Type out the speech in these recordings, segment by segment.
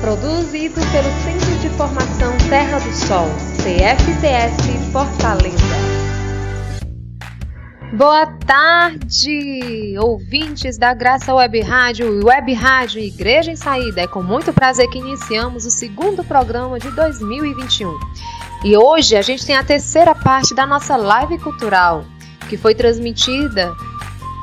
Produzido pelo Centro de Formação Terra do Sol, CFTS Fortaleza. Boa tarde, ouvintes da Graça Web Rádio e Web Rádio Igreja em Saída. É com muito prazer que iniciamos o segundo programa de 2021. E hoje a gente tem a terceira parte da nossa live cultural, que foi transmitida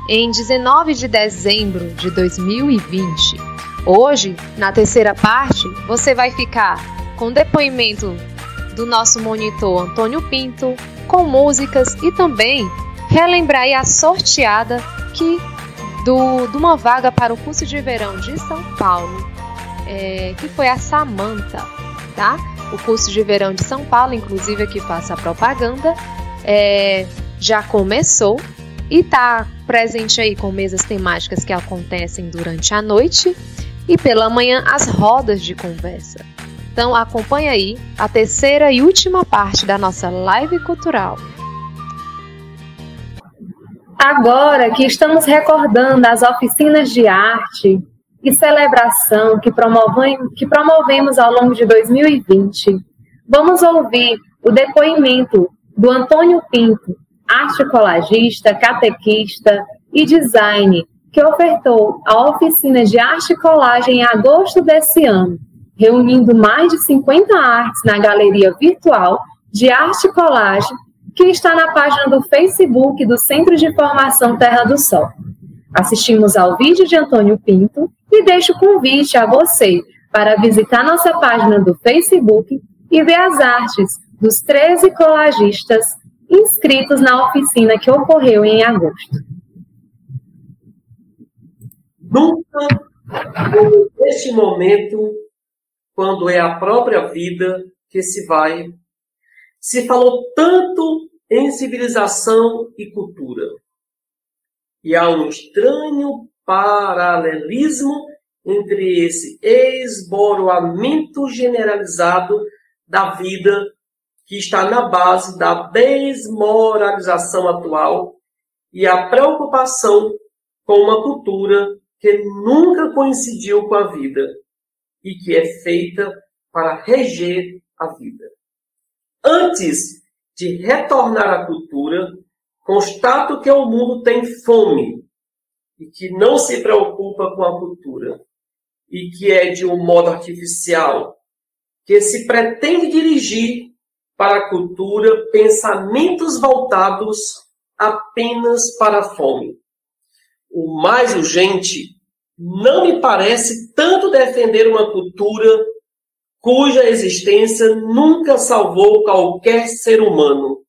em 19 de dezembro de 2020. Hoje, na terceira parte, você vai ficar com depoimento do nosso monitor Antônio Pinto, com músicas e também relembrar a sorteada que do, de uma vaga para o curso de verão de São Paulo, é, que foi a Samanta, tá? O curso de verão de São Paulo, inclusive aqui faça a propaganda, é, já começou e está presente aí com mesas temáticas que acontecem durante a noite e pela manhã as rodas de conversa. Então acompanhe aí a terceira e última parte da nossa live cultural. Agora que estamos recordando as oficinas de arte e celebração que, que promovemos ao longo de 2020, vamos ouvir o depoimento do Antônio Pinto, arte colagista, catequista e design, que ofertou a oficina de arte e colagem em agosto desse ano, reunindo mais de 50 artes na galeria virtual de arte e colagem, que está na página do Facebook do Centro de Formação Terra do Sol. Assistimos ao vídeo de Antônio Pinto e deixo o convite a você para visitar nossa página do Facebook e ver as artes dos 13 colagistas inscritos na oficina que ocorreu em agosto. Nunca, neste momento, quando é a própria vida que se vai, se falou tanto em civilização e cultura. E há um estranho paralelismo entre esse esboroamento generalizado da vida que está na base da desmoralização atual e a preocupação com uma cultura que nunca coincidiu com a vida e que é feita para reger a vida. Antes de retornar à cultura, constato que o mundo tem fome e que não se preocupa com a cultura e que é de um modo artificial, que se pretende dirigir para a cultura pensamentos voltados apenas para a fome. O mais urgente não me parece tanto defender uma cultura cuja existência nunca salvou qualquer ser humano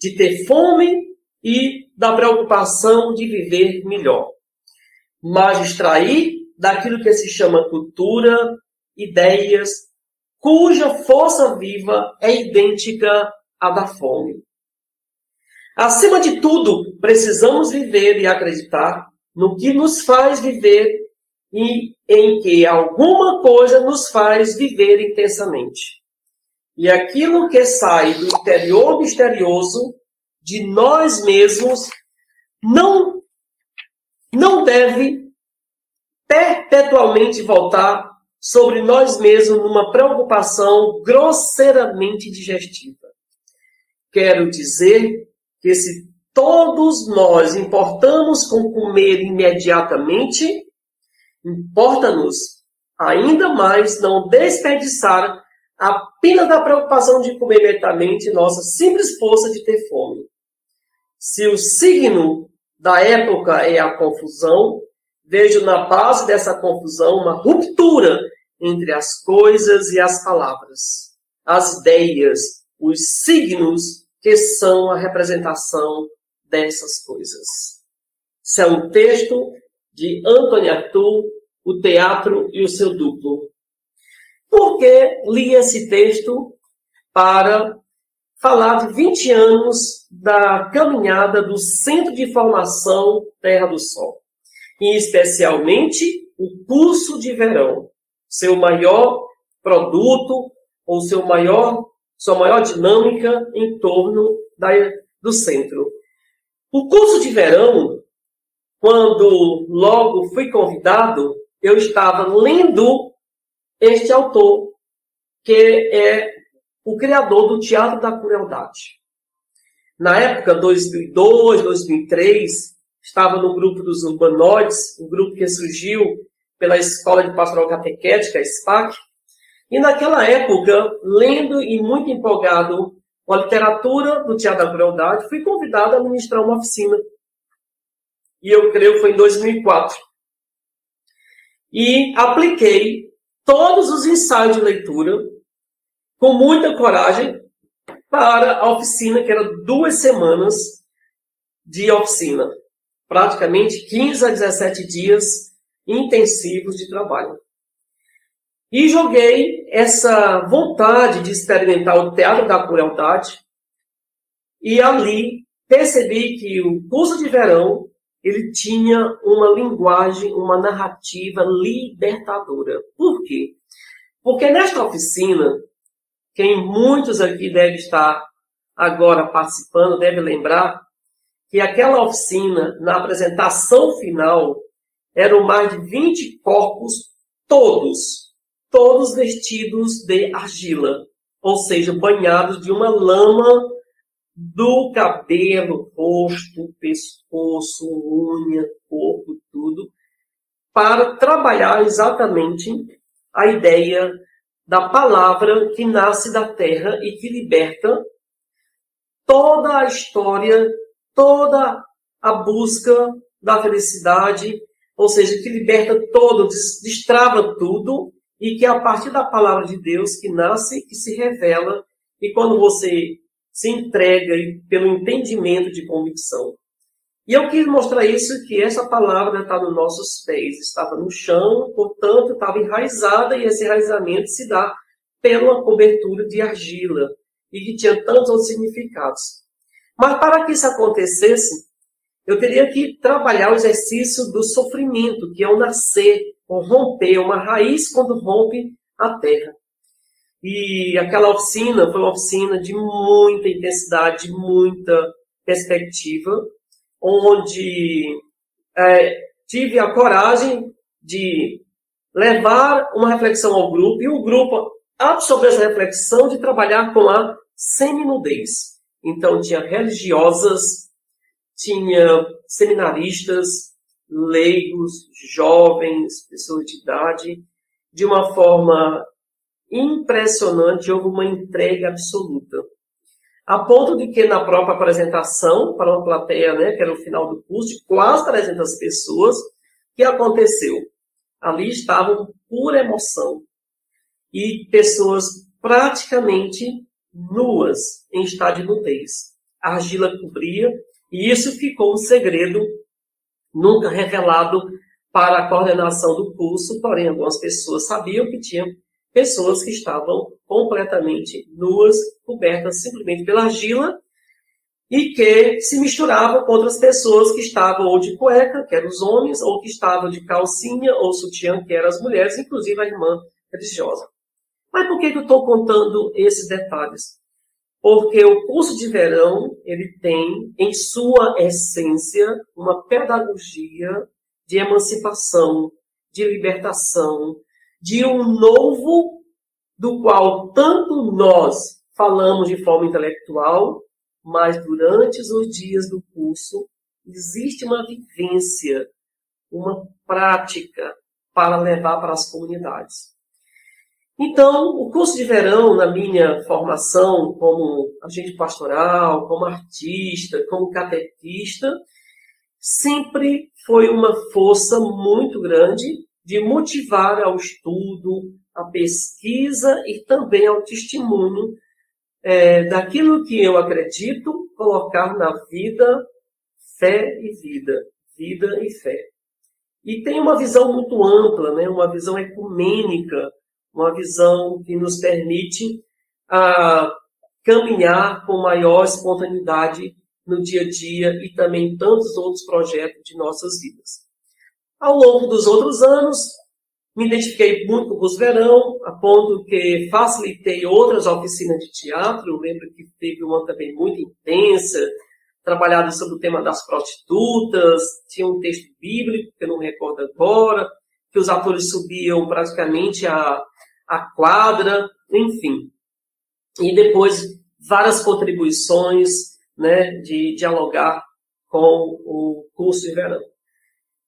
de ter fome e da preocupação de viver melhor, mas extrair daquilo que se chama cultura ideias cuja força viva é idêntica à da fome. Acima de tudo, precisamos viver e acreditar no que nos faz viver e em que alguma coisa nos faz viver intensamente. E aquilo que sai do interior misterioso de nós mesmos não não deve perpetualmente voltar sobre nós mesmos numa preocupação grosseiramente digestiva. Quero dizer que se todos nós importamos com comer imediatamente, importa-nos ainda mais não desperdiçar apenas da preocupação de comer imediatamente nossa simples força de ter fome. Se o signo da época é a confusão, vejo na base dessa confusão uma ruptura entre as coisas e as palavras, as ideias, os signos que são a representação dessas coisas. Isso é um texto de Anthony Arthur, O Teatro e o Seu Duplo. Por que li esse texto para falar de 20 anos da caminhada do Centro de Formação Terra do Sol, e especialmente o curso de verão, seu maior produto ou seu maior, sua maior dinâmica em torno da, do centro. O curso de verão, quando logo fui convidado, eu estava lendo este autor, que é o criador do Teatro da Crueldade. Na época, 2002, 2003, estava no grupo dos Urbanoides, um grupo que surgiu pela Escola de Pastoral Catequética, SPAC, e naquela época, lendo e muito empolgado com a literatura do Teatro da Crueldade, fui convidado a ministrar uma oficina. E eu creio que foi em 2004. E apliquei todos os ensaios de leitura com muita coragem para a oficina, que era duas semanas de oficina. Praticamente 15 a 17 dias intensivos de trabalho. E joguei essa vontade de experimentar o teatro da crueldade e ali percebi que o curso de verão ele tinha uma linguagem, uma narrativa libertadora. Por quê? Porque nesta oficina quem muitos aqui deve estar agora participando deve lembrar que aquela oficina, na apresentação final, eram mais de 20 corpos, todos, todos vestidos de argila, ou seja, banhados de uma lama do cabelo, rosto, pescoço, unha, corpo, tudo, para trabalhar exatamente a ideia da palavra que nasce da terra e que liberta toda a história, toda a busca da felicidade, ou seja, que liberta todo, destrava tudo e que é a partir da palavra de Deus que nasce, que se revela e quando você se entrega pelo entendimento de convicção. E eu quis mostrar isso, que essa palavra está nos nossos pés, estava no chão, portanto, estava enraizada, e esse enraizamento se dá pela cobertura de argila, e que tinha tantos outros significados. Mas para que isso acontecesse, eu teria que trabalhar o exercício do sofrimento, que é o nascer, o romper, uma raiz quando rompe a terra. E aquela oficina foi uma oficina de muita intensidade, de muita perspectiva, onde é, tive a coragem de levar uma reflexão ao grupo e o grupo absorver essa reflexão de trabalhar com a seminudez. Então tinha religiosas, tinha seminaristas, leigos, jovens, pessoas de idade, de uma forma impressionante, houve uma entrega absoluta. A ponto de que na própria apresentação, para uma plateia, né, que era o final do curso, de quase 300 pessoas, que aconteceu? Ali estavam por emoção. E pessoas praticamente nuas, em estado de nudez. A argila cobria, e isso ficou um segredo nunca revelado para a coordenação do curso, porém algumas pessoas sabiam que tinham pessoas que estavam completamente nuas, cobertas simplesmente pela argila, e que se misturavam com outras pessoas que estavam ou de cueca, que eram os homens, ou que estavam de calcinha ou sutiã, que eram as mulheres, inclusive a irmã religiosa. Mas por que, eu estou contando esses detalhes? Porque o curso de verão, ele tem, em sua essência, uma pedagogia de emancipação, de libertação, de um novo do qual tanto nós falamos de forma intelectual, mas durante os dias do curso existe uma vivência, uma prática para levar para as comunidades. Então, o curso de verão, na minha formação como agente pastoral, como artista, como catequista, sempre foi uma força muito grande de motivar ao estudo, à pesquisa e também ao testemunho é, daquilo que eu acredito colocar na vida, fé e vida, vida e fé. E tem uma visão muito ampla, né, uma visão ecumênica, uma visão que nos permite ah, caminhar com maior espontaneidade no dia a dia e também tantos outros projetos de nossas vidas. Ao longo dos outros anos, me identifiquei muito com o verão, a ponto que facilitei outras oficinas de teatro. Eu lembro que teve uma também muito intensa, trabalhada sobre o tema das prostitutas, tinha um texto bíblico, que eu não recordo agora, que os atores subiam praticamente a, a quadra, enfim. E depois várias contribuições né, de dialogar com o curso de verão.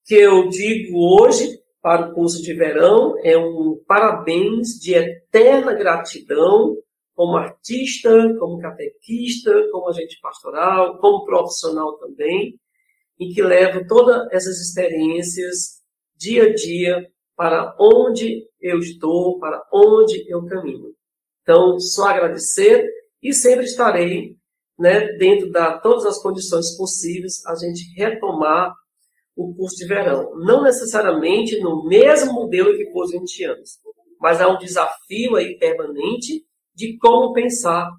Que eu digo hoje para o curso de verão é um parabéns de eterna gratidão como artista, como catequista, como agente pastoral, como profissional também, e que leva todas essas experiências dia a dia para onde eu estou, para onde eu caminho. Então, só agradecer e sempre estarei, né, dentro de todas as condições possíveis, a gente retomar o curso de verão. Não necessariamente no mesmo modelo que por 20 anos, mas há um desafio aí permanente de como pensar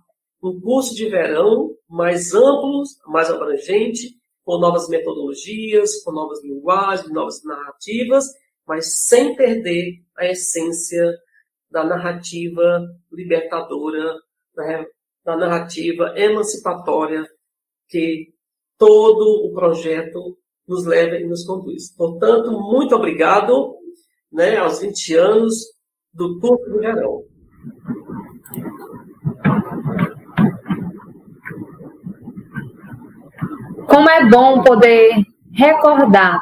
um curso de verão mais amplo, mais abrangente, com novas metodologias, com novas linguagens, novas narrativas, mas sem perder a essência da narrativa libertadora, né, da narrativa emancipatória que todo o projeto nos leva e nos conduz. Portanto, muito obrigado né, aos 20 anos do curso do verão. Como é bom poder recordar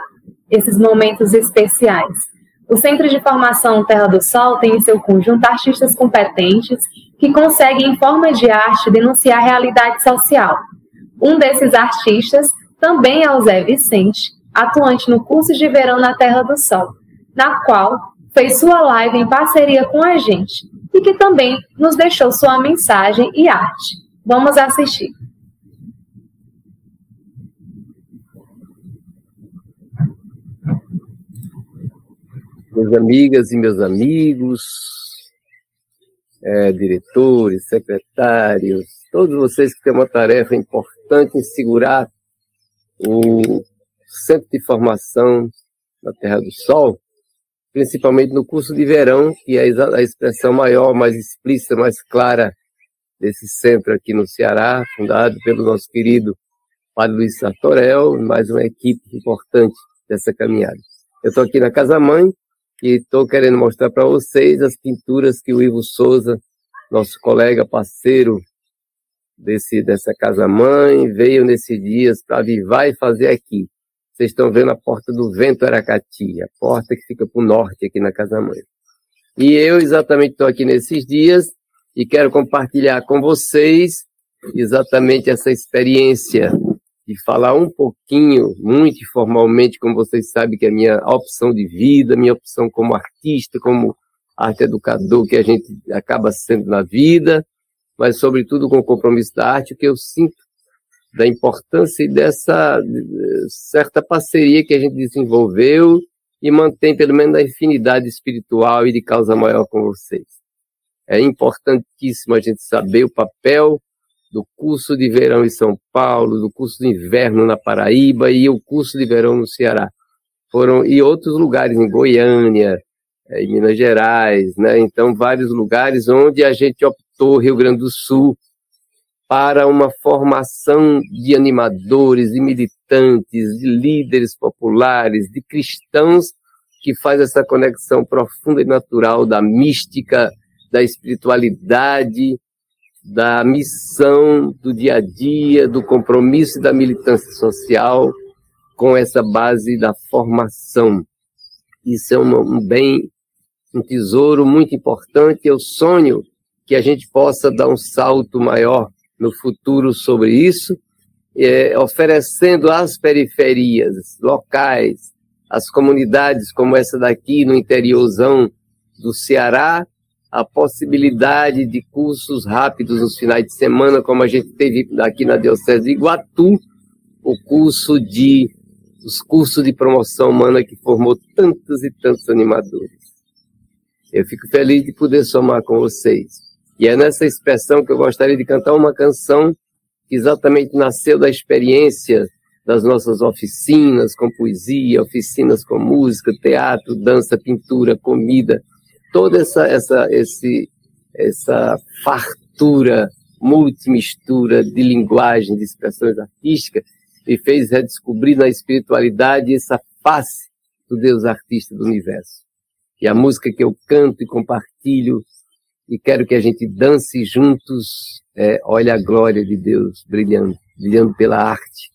esses momentos especiais. O Centro de Formação Terra do Sol tem em seu conjunto artistas competentes que conseguem, em forma de arte, denunciar a realidade social. Um desses artistas também é o Zé Vicente, atuante no curso de verão na Terra do Sol, na qual fez sua live em parceria com a gente e que também nos deixou sua mensagem e arte. Vamos assistir. Minhas amigas e meus amigos, é, diretores, secretários, todos vocês que têm uma tarefa importante em segurar o Centro de Formação na Terra do Sol, principalmente no curso de verão, que é a expressão maior, mais explícita, mais clara desse centro aqui no Ceará, fundado pelo nosso querido Padre Luiz Sartorel, mais uma equipe importante dessa caminhada. Eu estou aqui na Casa Mãe, e estou querendo mostrar para vocês as pinturas que o Ivo Souza, nosso colega parceiro desse, dessa casa-mãe, veio nesses dias para avivar e fazer aqui. Vocês estão vendo a porta do Vento Aracati, a porta que fica para o norte aqui na casa-mãe. E eu exatamente estou aqui nesses dias e quero compartilhar com vocês exatamente essa experiência de falar um pouquinho, muito informalmente, como vocês sabem, que é a minha opção de vida, minha opção como artista, como arte educador que a gente acaba sendo na vida, mas sobretudo com o compromisso da arte, o que eu sinto da importância e dessa certa parceria que a gente desenvolveu e mantém pelo menos a infinidade espiritual e de causa maior com vocês. É importantíssimo a gente saber o papel do curso de verão em São Paulo, do curso de inverno na Paraíba e o curso de verão no Ceará. Foram e outros lugares em Goiânia, eh, em Minas Gerais, né? Então vários lugares onde a gente optou Rio Grande do Sul para uma formação de animadores, de militantes, de líderes populares, de cristãos que faz essa conexão profunda e natural da mística, da espiritualidade da missão do dia a dia, do compromisso da militância social com essa base da formação. Isso é um bem, um tesouro muito importante. Eu sonho que a gente possa dar um salto maior no futuro sobre isso, é, oferecendo às periferias locais, às comunidades como essa daqui no interiorzão do Ceará, a possibilidade de cursos rápidos nos finais de semana, como a gente teve aqui na Diocese de Iguatu, o curso de os cursos de promoção humana que formou tantos e tantos animadores. Eu fico feliz de poder somar com vocês. E é nessa expressão que eu gostaria de cantar uma canção que exatamente nasceu da experiência das nossas oficinas com poesia, oficinas com música, teatro, dança, pintura, comida, toda essa essa esse essa fartura multimistura de linguagem, de expressões artísticas, me fez redescobrir na espiritualidade essa face do Deus artista do universo. E a música que eu canto e compartilho e quero que a gente dance juntos é Olha a Glória de Deus brilhando, brilhando pela arte.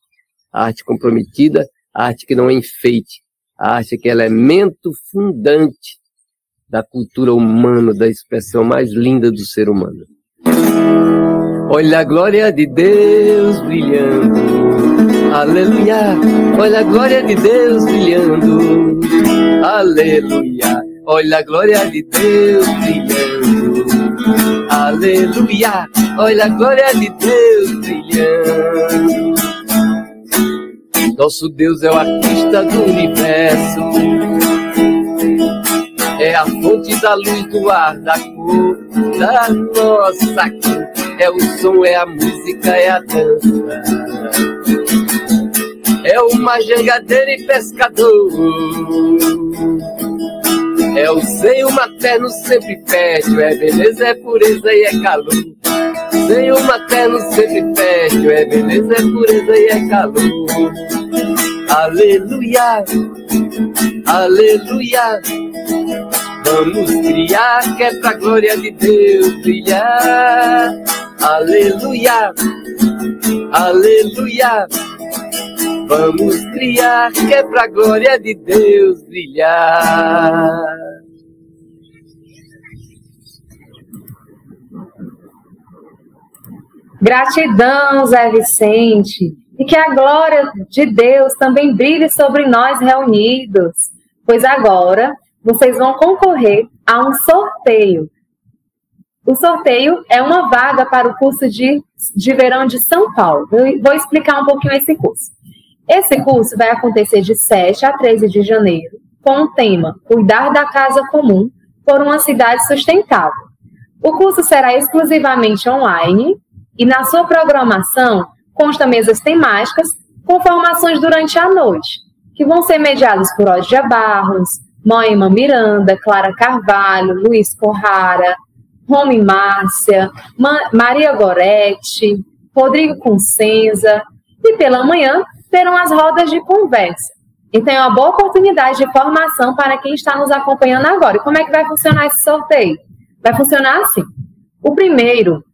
A arte comprometida, a arte que não é enfeite, a arte que é elemento fundante da cultura humana, da expressão mais linda do ser humano. Olha a glória de Deus brilhando, aleluia. Olha a glória de Deus brilhando, aleluia. Olha a glória de Deus brilhando, aleluia. Olha a glória de Deus brilhando. Nosso Deus é o artista do universo é a fonte da luz, do ar, da cor, da nossa cor. É o som, é a música, é a dança. É uma jangadeira e pescador. É o seio materno sempre fértil, é beleza, é pureza e é calor. Seio materno sempre fértil, é beleza, é pureza e é calor. Aleluia, aleluia. Vamos criar que é pra glória de Deus brilhar. Aleluia, aleluia. Vamos criar que é pra glória de Deus brilhar. Gratidão, Zé Vicente, e que a glória de Deus também brilhe sobre nós reunidos, pois agora vocês vão concorrer a um sorteio. O sorteio é uma vaga para o curso de, de verão de São Paulo. Eu vou explicar um pouquinho esse curso. Esse curso vai acontecer de 7 a 13 de janeiro, com o tema Cuidar da Casa Comum por uma Cidade Sustentável. O curso será exclusivamente online e na sua programação consta mesas temáticas com formações durante a noite, que vão ser mediadas por Odia Barros, Moema Miranda, Clara Carvalho, Luiz Corrara, Rome Márcia, Ma Maria Goretti, Rodrigo Consenza, e pela manhã terão as rodas de conversa. Então é uma boa oportunidade de formação para quem está nos acompanhando agora. E como é que vai funcionar esse sorteio? Vai funcionar assim. O primeiro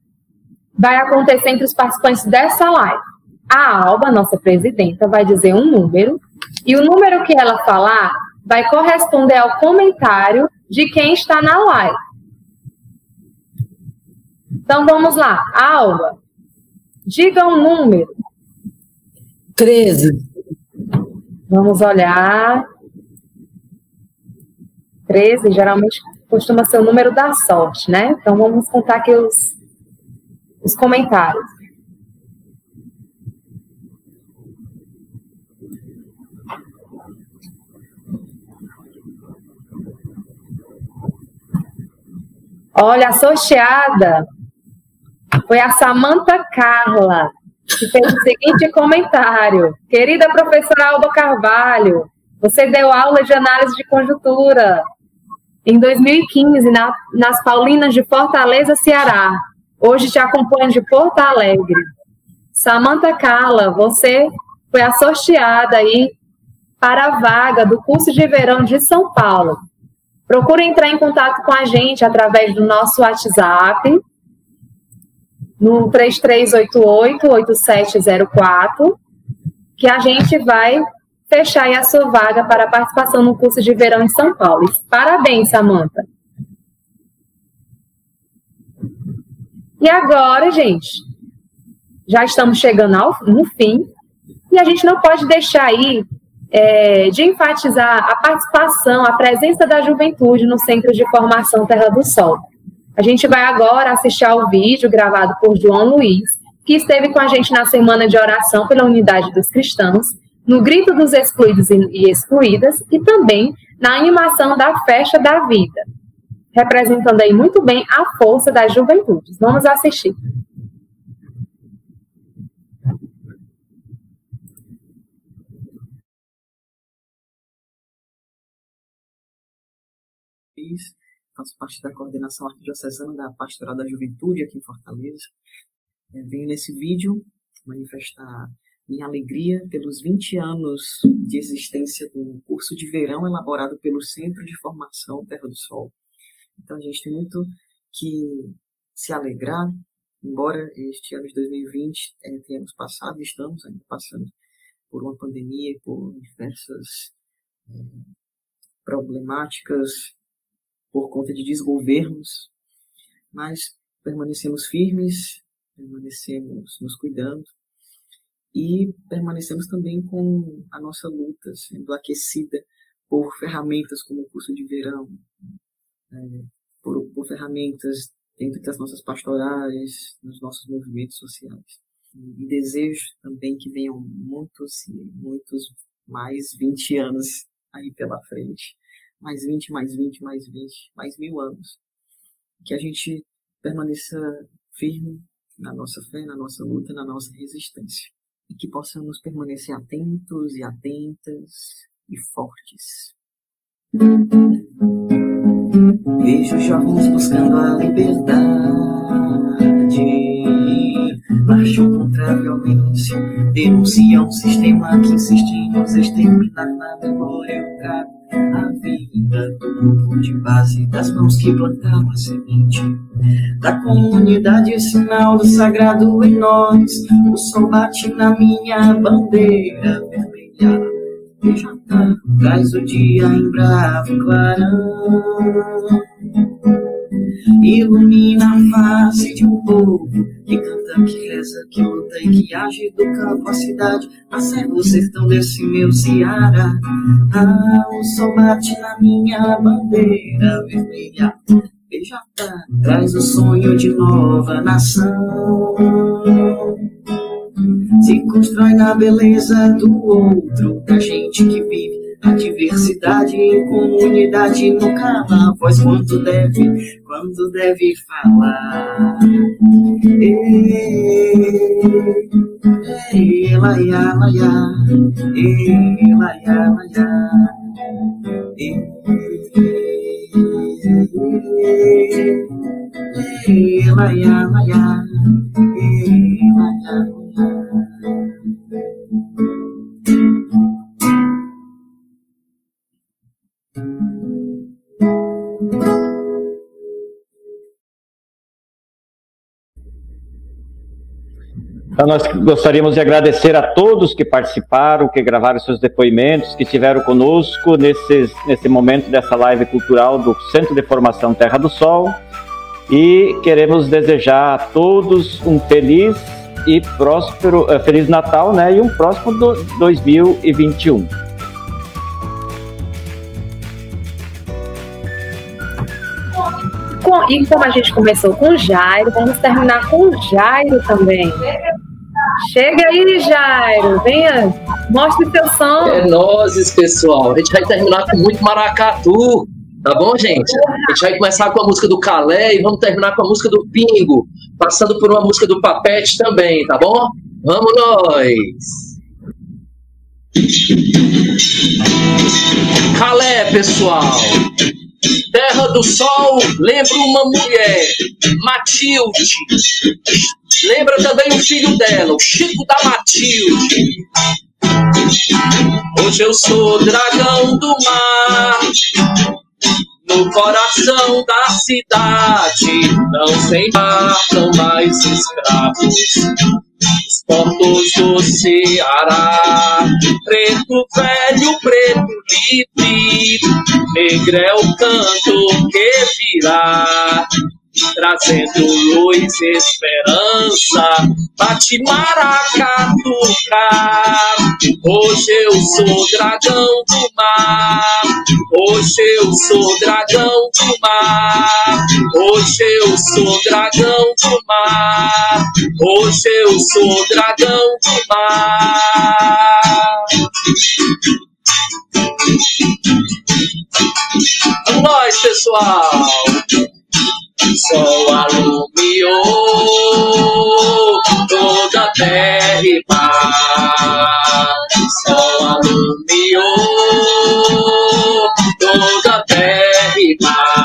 vai acontecer entre os participantes dessa live. A Alba, nossa presidenta, vai dizer um número, e o número que ela falar vai corresponder ao comentário de quem está na live. Então vamos lá, Alba. Diga um número. 13. Vamos olhar. 13 geralmente costuma ser o número da sorte, né? Então vamos contar aqui os, os comentários. Olha, a sorteada foi a Samanta Carla, que fez o seguinte comentário. Querida professora Alba Carvalho, você deu aula de análise de conjuntura em 2015 na, nas Paulinas de Fortaleza, Ceará. Hoje te acompanho de Porto Alegre. Samanta Carla, você foi a sorteada aí para a vaga do curso de verão de São Paulo. Procure entrar em contato com a gente através do nosso WhatsApp, no 3388-8704, que a gente vai fechar a sua vaga para participação no curso de verão em São Paulo. Parabéns, Samanta. E agora, gente, já estamos chegando ao, no fim, e a gente não pode deixar aí é, de enfatizar a participação, a presença da juventude no Centro de Formação Terra do Sol. A gente vai agora assistir ao vídeo gravado por João Luiz, que esteve com a gente na semana de oração pela unidade dos cristãos, no grito dos excluídos e excluídas e também na animação da festa da vida. representando aí muito bem a força das juventudes. Vamos assistir. Faço parte da coordenação arquidiocesana da Pastoral da Juventude aqui em Fortaleza. É, venho nesse vídeo manifestar minha alegria pelos 20 anos de existência do curso de verão elaborado pelo Centro de Formação Terra do Sol. Então a gente tem muito que se alegrar, embora este ano de 2020 é, tenhamos passado, estamos ainda passando por uma pandemia por diversas é, problemáticas por conta de desgovernos, mas permanecemos firmes, permanecemos nos cuidando e permanecemos também com a nossa luta sendo aquecida por ferramentas como o curso de verão, é, por, por, ferramentas dentro das nossas pastorais, nos nossos movimentos sociais. E, e desejo também que venham muitos, muitos mais 20 anos aí pela frente mais 20, mais 20, mais 20, mais mil anos. Que a gente permaneça firme na nossa fé, na nossa luta, na nossa resistência. E que possamos permanecer atentos e atentas e fortes. Vejo jovens buscando a liberdade violência, denunciam um sistema que insiste em nos exterminar na memória o trago a vida do grupo de base das mãos que plantaram a semente da comunidade, sinal do sagrado em nós. O sol bate na minha bandeira vermelha. Veja, tá, traz o dia em bravo clarão ilumina a face de um povo que canta, que reza, que luta e que age do campo à cidade, nascer o sertão desse meu Ceará. Ah, o sol bate na minha bandeira vermelha, beija traz o sonho de nova nação. Se constrói na beleza do outro, da gente que vive a diversidade em comunidade nunca dá voz quanto deve, quando deve falar. Ei, laia, ei, laia, laia, ei, laia, laia, ei, Então, nós gostaríamos de agradecer a todos que participaram, que gravaram seus depoimentos, que estiveram conosco nesse, nesse momento dessa live cultural do Centro de Formação Terra do Sol. E queremos desejar a todos um feliz e próspero, uh, Feliz Natal né, e um próximo do 2021. e como a gente começou com o Jairo, vamos terminar com o Jairo também. Chega aí, Jairo. Venha, mostre seu som. É nozes, pessoal. A gente vai terminar com muito maracatu. Tá bom, gente? A gente vai começar com a música do Calé e vamos terminar com a música do Pingo, passando por uma música do Papete também, tá bom? Vamos nós! Calé, pessoal! Terra do Sol lembra uma mulher, Matilde. Lembra também o filho dela, o Chico da Matilde. Hoje eu sou dragão do mar, no coração da cidade. Não se matam mais escravos os portos do Ceará. Preto velho, preto livre, negro é o canto que virá trazendo luz e esperança, bate maracatuca. Hoje eu sou dragão do mar, hoje eu sou dragão do mar, hoje eu sou dragão do mar, hoje eu sou dragão do mar. Nós, pessoal! Sol alumiou toda terra e mar. Sol alumiou toda terra e mar.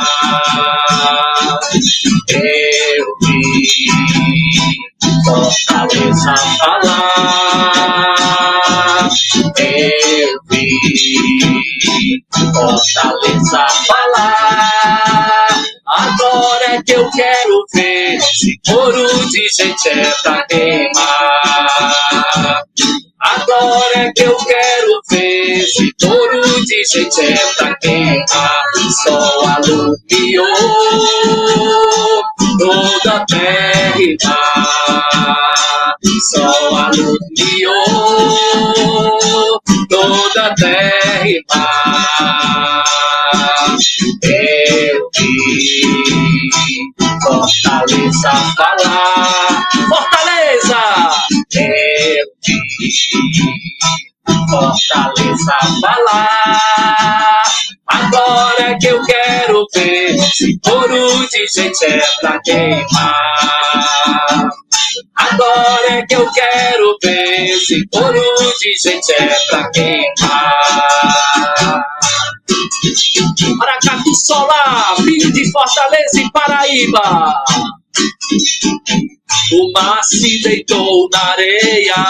Eu vi Fortaleza falar. Eu vi Fortaleza falar. Agora é que eu quero ver se couro de gente é pra queimar. Agora é que eu quero ver se touro de gente é pra queimar. Sol alumiou toda a terra. Sol alumiou toda a terra. Eu vi Fortaleza falar. Fortaleza! Eu vi Fortaleza falar. Agora é que eu quero ver se couro de gente é pra queimar. Agora é que eu quero ver se couro de gente é pra queimar. Maracatu Solar, filho de Fortaleza e Paraíba. O mar se deitou na areia,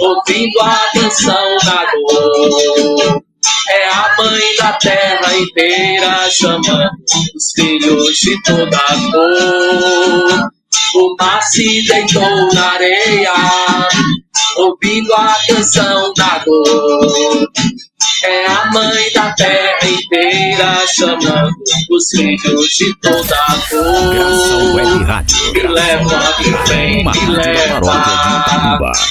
ouvindo a canção da dor. É a mãe da terra inteira chamando os filhos de toda cor. O mar se deitou na areia, ouvindo a canção da dor. É a mãe da terra inteira chamando os filhos de toda a cor. Me leva, me rádio da leva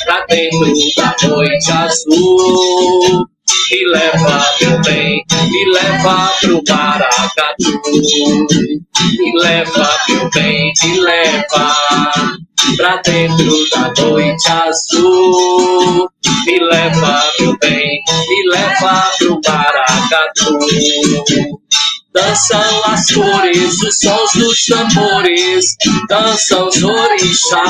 pra dentro da noite azul. Me leva, meu bem, me leva pro Maracatu. Me leva, meu bem, me leva pra dentro da noite azul. Me leva, meu bem, me leva pro Maracatu. Dançam as cores, os sons dos tambores, dançam os orixás.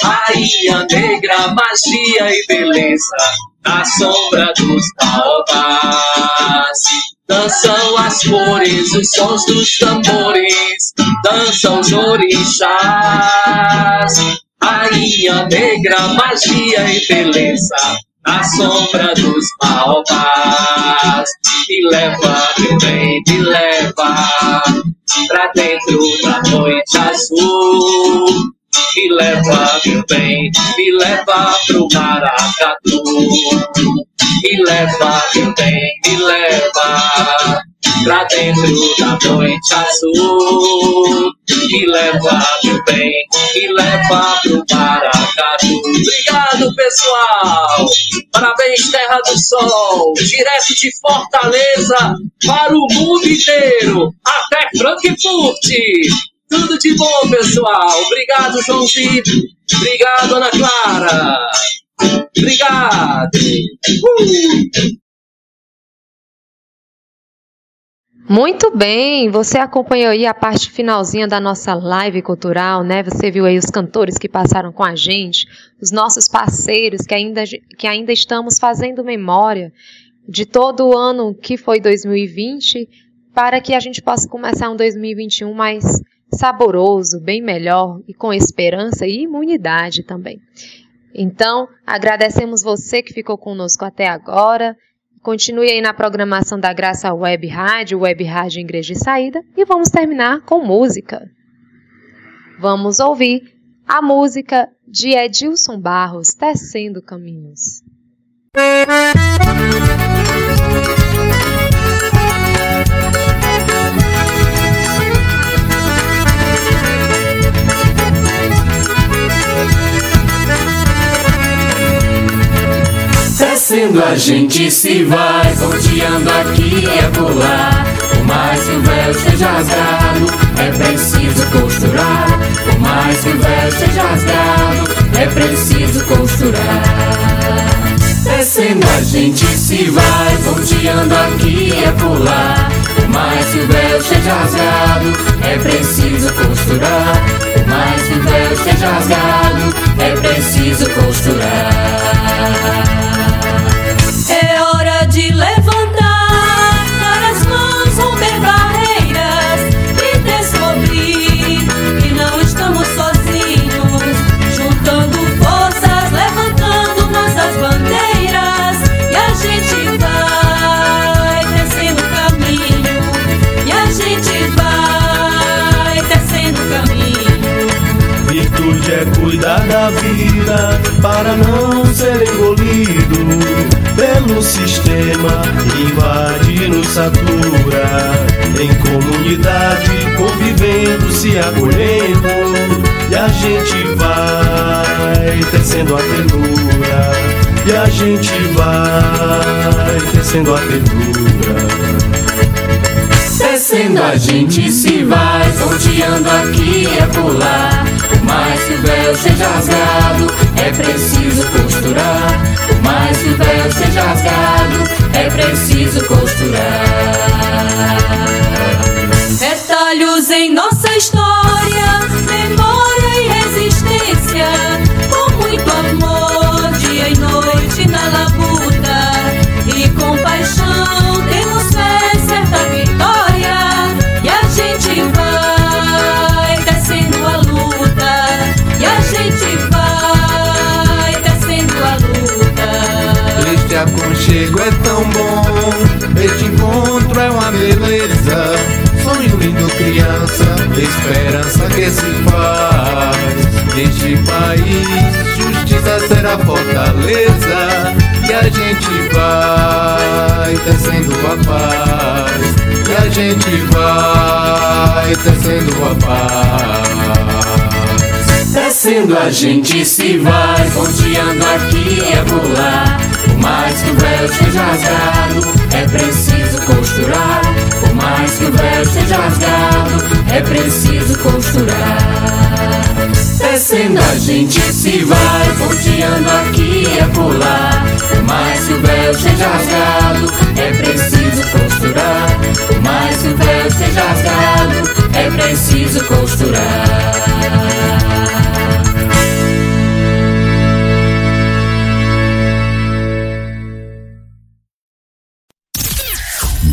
Rainha negra, magia e beleza, na sombra dos baobás. Dançam as cores, os sons dos tambores, dançam os orixás. Rainha negra, magia e beleza, na sombra dos baobás. Me leva, meu bem, me leva pra dentro da noite azul. Me leva, meu bem, me leva pro Maracatu. Me leva, meu bem, me leva pra dentro da noite azul. Me leva, meu bem, me leva pro Maracatu. Obrigado, pessoal! Parabéns, Terra do Sol! Direto de Fortaleza para o mundo inteiro, até Frankfurt! Tudo de bom, pessoal! Obrigado, Joãozinho! Obrigado, Ana Clara! Obrigado! Uh! Muito bem, você acompanhou aí a parte finalzinha da nossa live cultural, né? Você viu aí os cantores que passaram com a gente, os nossos parceiros que ainda, que ainda estamos fazendo memória de todo o ano que foi 2020, para que a gente possa começar um 2021 mais saboroso, bem melhor e com esperança e imunidade também. Então, agradecemos você que ficou conosco até agora. Continue aí na programação da Graça Web Rádio, Web Rádio Igreja de Saída, e vamos terminar com música. Vamos ouvir a música de Edilson Barros, Tecendo Caminhos. Descendo a gente se vai, ponteando aqui e acolá. Por mais que o véu esteja rasgado, é preciso costurar. Por mais que o véu esteja rasgado, é preciso costurar. Descendo a gente se vai ponteando aqui e acolá. Por mais que o véu esteja rasgado, é preciso costurar. Por mais que o véu esteja rasgado, é preciso costurar. É hora de levantar, as mãos, romper barreiras e descobrir que não estamos sozinhos. Juntando forças, levantando nossas bandeiras e a gente vai tecendo caminho. E a gente vai tecendo caminho. Virtude é cuidar da vida para não ser engolido pelo sistema invade nos satura. Em comunidade, convivendo, se acolhendo, e a gente vai tecendo a ternura. E a gente vai tecendo a ternura. Descendo a gente se vai, ponteando aqui e acolá. Por mais que o véu seja rasgado, é preciso costurar. Por mais que o véu seja rasgado, é preciso costurar. Retalhos em nossa história, memória e resistência. Com muito amor, dia e noite na labuta. Aconchego é tão bom, este encontro é uma beleza. Sonho lindo, criança, esperança que se faz. Neste país, justiça será fortaleza. E a gente vai tecendo a paz. E a gente vai tecendo a paz. Descendo a gente se vai, ponteando aqui e acolá. Por mais que o véu esteja rasgado, é preciso costurar. Por mais que o véu esteja rasgado, é preciso costurar. Descendo a gente se vai, ponteando aqui e acolá. Por mais que o véu esteja rasgado, é preciso costurar. Por mais que o véu esteja rasgado, é preciso costurar.